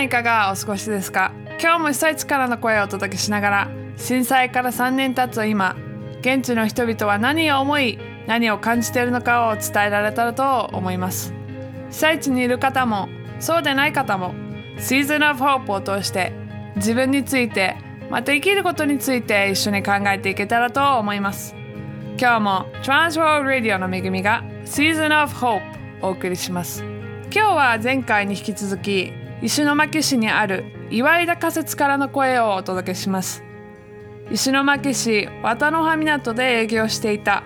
んいかがお過ごしですか？今日も被災地からの声をお届けしながら震災から3年経つ今現地の人々は何を思い何を感じているのかを伝えられたらと思います。被災地にいる方もそうでない方も Season of Hope を通して自分についてまた生きることについて一緒に考えていけたらと思います。今日も Transworld Radio の恵みが Season of Hope お送りします。今日は前回に引き続き石巻市にある岩井田仮設からの声をお届けします。石巻市渡の葉港で営業していた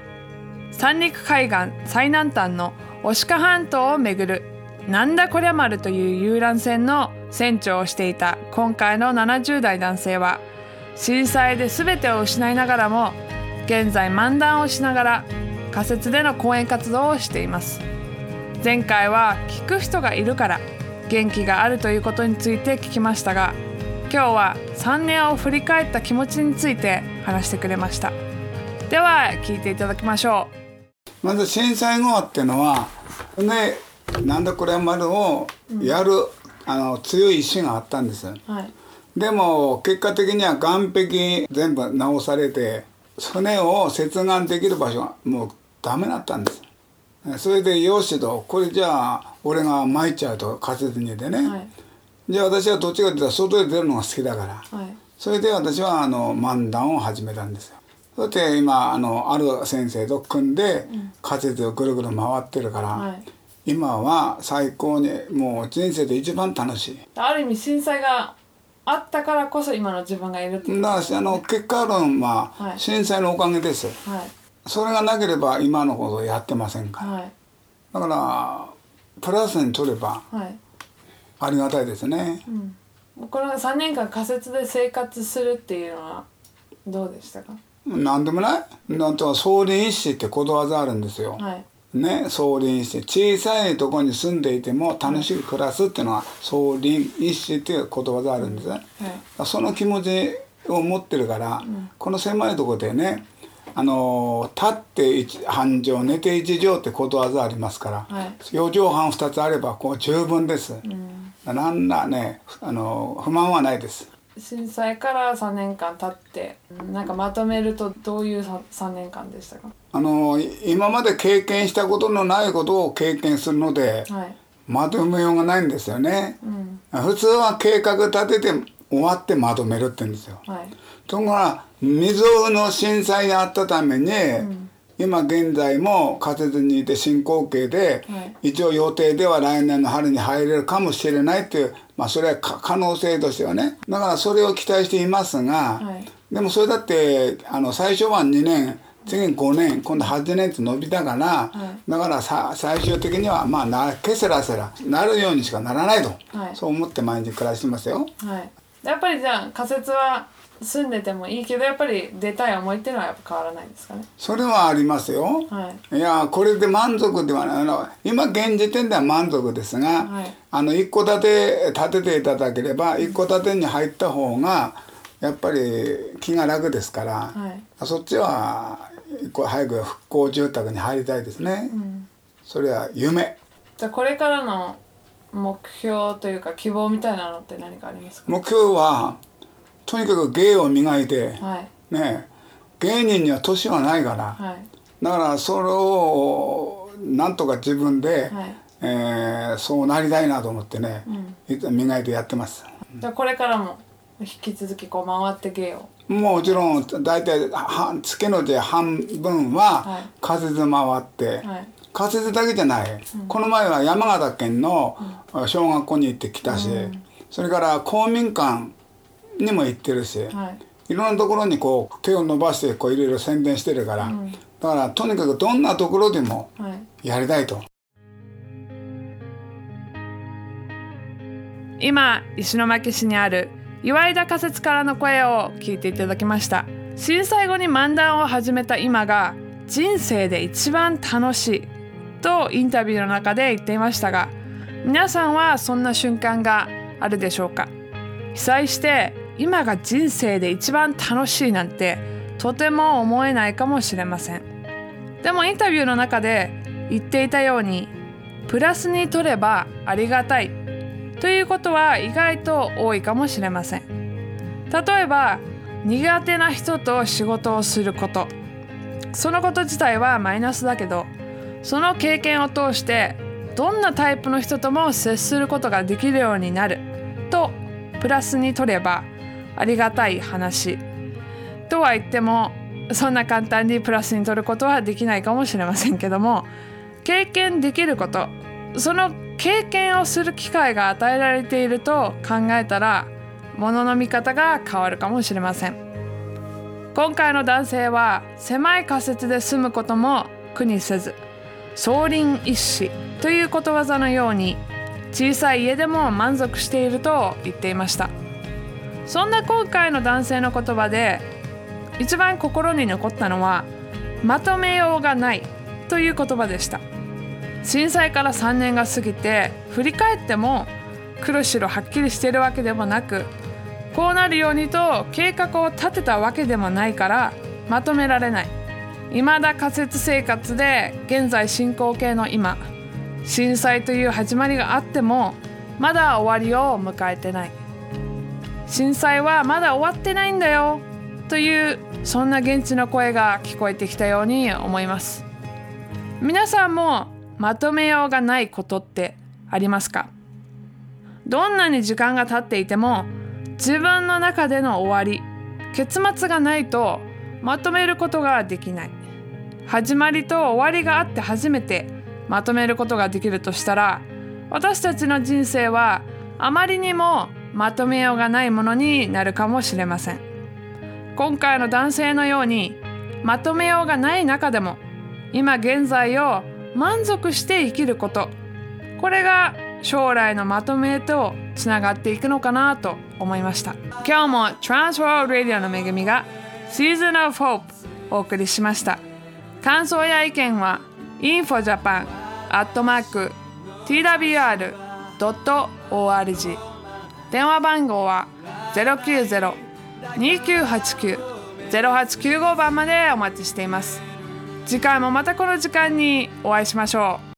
三陸海岸最南端の牡鹿半島を巡るなんだこりゃ丸という遊覧船の船長をしていた今回の70代男性は震災で全てを失いながらも現在漫談をしながら仮設での講演活動をしています。前回は聞く人がいるから元気があるということについて聞きましたが今日は3年を振り返った気持ちについて話してくれました。では聞いていただきましょう。まず震災後っていうのはねなんだこれ丸をやる、うん、あの強い意志があったんです、はい、でも結果的には岸壁全部直されて船を接岸できる場所がもうダメだったんですそれでよしと。これじゃあ俺が参っちゃうと仮設にでね、はい、じゃあ私はどっちかっていうと外で出るのが好きだから、はい、それで私はあの漫談を始めたんですよ。そして今あのある先生と組んで仮設をぐるぐる回ってるから、はい、今は最高にもう人生で一番楽しい。ある意味震災があったからこそ今の自分がいるっていう、ね、だからあの結果論は震災のおかげです、はいそれがなければ今のことやってませんから、はい、だからプラスに取ればありがたいですね、うん、この3年間仮設で生活するっていうのはどうでしたか？何でもない。なんと総林一子ってことわざあるんですよ、はい、ね総林一子小さいところに住んでいても楽しく暮らすっていうのは総林一子っていうことわざあるんです、はい、その気持ちを持ってるから、うん、この狭いところでねあの立って半畳寝て一畳ってことわざありますから、はい、4畳半2つあればこう十分です、うん、なんだねあの不満はないです。震災から3年間経ってなんかまとめるとどういう 3, 年間でしたか？あの今まで経験したことのないことを経験するので、はい、まとめようがないんですよね、うん、普通は計画立てて終わってまとめるって言うんですよ、はい、ところが未曾有の震災があったために、うん、今現在も仮設にいて進行形で、はい、一応予定では来年の春に入れるかもしれないっていう、まあ、それは可能性としてはね。だからそれを期待していますが、はい、でもそれだってあの最初は2年次5年今度8年って伸びたから、はい、だからさ最終的にはまあなけせらせらなるようにしかならないと、そう思って毎日暮らしてますよ。はい、やっぱりじゃあ仮設は住んでてもいいけどやっぱり出たい思いっていうのはやっぱ変わらないですかね。それはありますよ、はい、いやこれで満足ではない。あの今現時点では満足ですが、はい、あの一戸建て建てていただければ一戸建てに入った方がやっぱり気が楽ですから、はい、そっちは早く復興住宅に入りたいですね、うん、それは夢。じゃあこれからの目標というか希望みたいなのって何かありますか？目標はとにかく芸を磨いて、はい、ね芸人には年はないから、はい、だからそれをなんとか自分で、はい、えー、そうなりたいなと思ってね、うん、磨いてやってます。じゃあこれからも引き続きこう回って芸を。もちろん大体月ので半分は仮設回って、はい、仮設だけじゃない、うん、この前は山形県の小学校に行ってきたし、うん、それから公民館にも行ってるし、はい、いろんなところにこう手を伸ばしてこういろいろ宣伝してるから、うん、だからとにかくどんなところでもやりたいと。はい、今石巻市にある岩井田仮設からの声を聞いていただきました。震災後に漫談を始めた今が人生で一番楽しいとインタビューの中で言っていましたが皆さんはそんな瞬間があるでしょうか？被災して今が人生で一番楽しいなんてとても思えないかもしれません。でもインタビューの中で言っていたようにプラスに取ればありがたいということは意外と多いかもしれません。例えば苦手な人と仕事をすること。そのこと自体はマイナスだけどその経験を通してどんなタイプの人とも接することができるようになるとプラスに取ればありがたい話。とは言ってもそんな簡単にプラスに取ることはできないかもしれませんけども経験できることその経験をする機会が与えられていると考えたらものの見方が変わるかもしれません。今回の男性は狭い仮説で済むことも苦にせず総林一子ということわざのように小さい家でも満足していると言っていました。そんな今回の男性の言葉で一番心に残ったのはまとめようがないという言葉でした。震災から3年が過ぎて振り返っても黒白はっきりしているわけでもなくこうなるようにと計画を立てたわけでもないからまとめられない。未だ仮設生活で現在進行形の今震災という始まりがあってもまだ終わりを迎えてない。震災はまだ終わってないんだよというそんな現地の声が聞こえてきたように思います。皆さんもまとめようがないことってありますか？どんなに時間が経っていても自分の中での終わり結末がないとまとめることができない。始まりと終わりがあって初めてまとめることができるとしたら私たちの人生はあまりにもまとめようがないものになるかもしれません。今回の男性のようにまとめようがない中でも今現在を満足して生きること。これが将来のまとめとつながっていくのかなと思いました。今日も Transworld Radio の恵みが Season of Hope お送りしました。感想や意見は infojapan.twr.org 電話番号は090-2989-0895番までお待ちしています。次回もまたこの時間にお会いしましょう。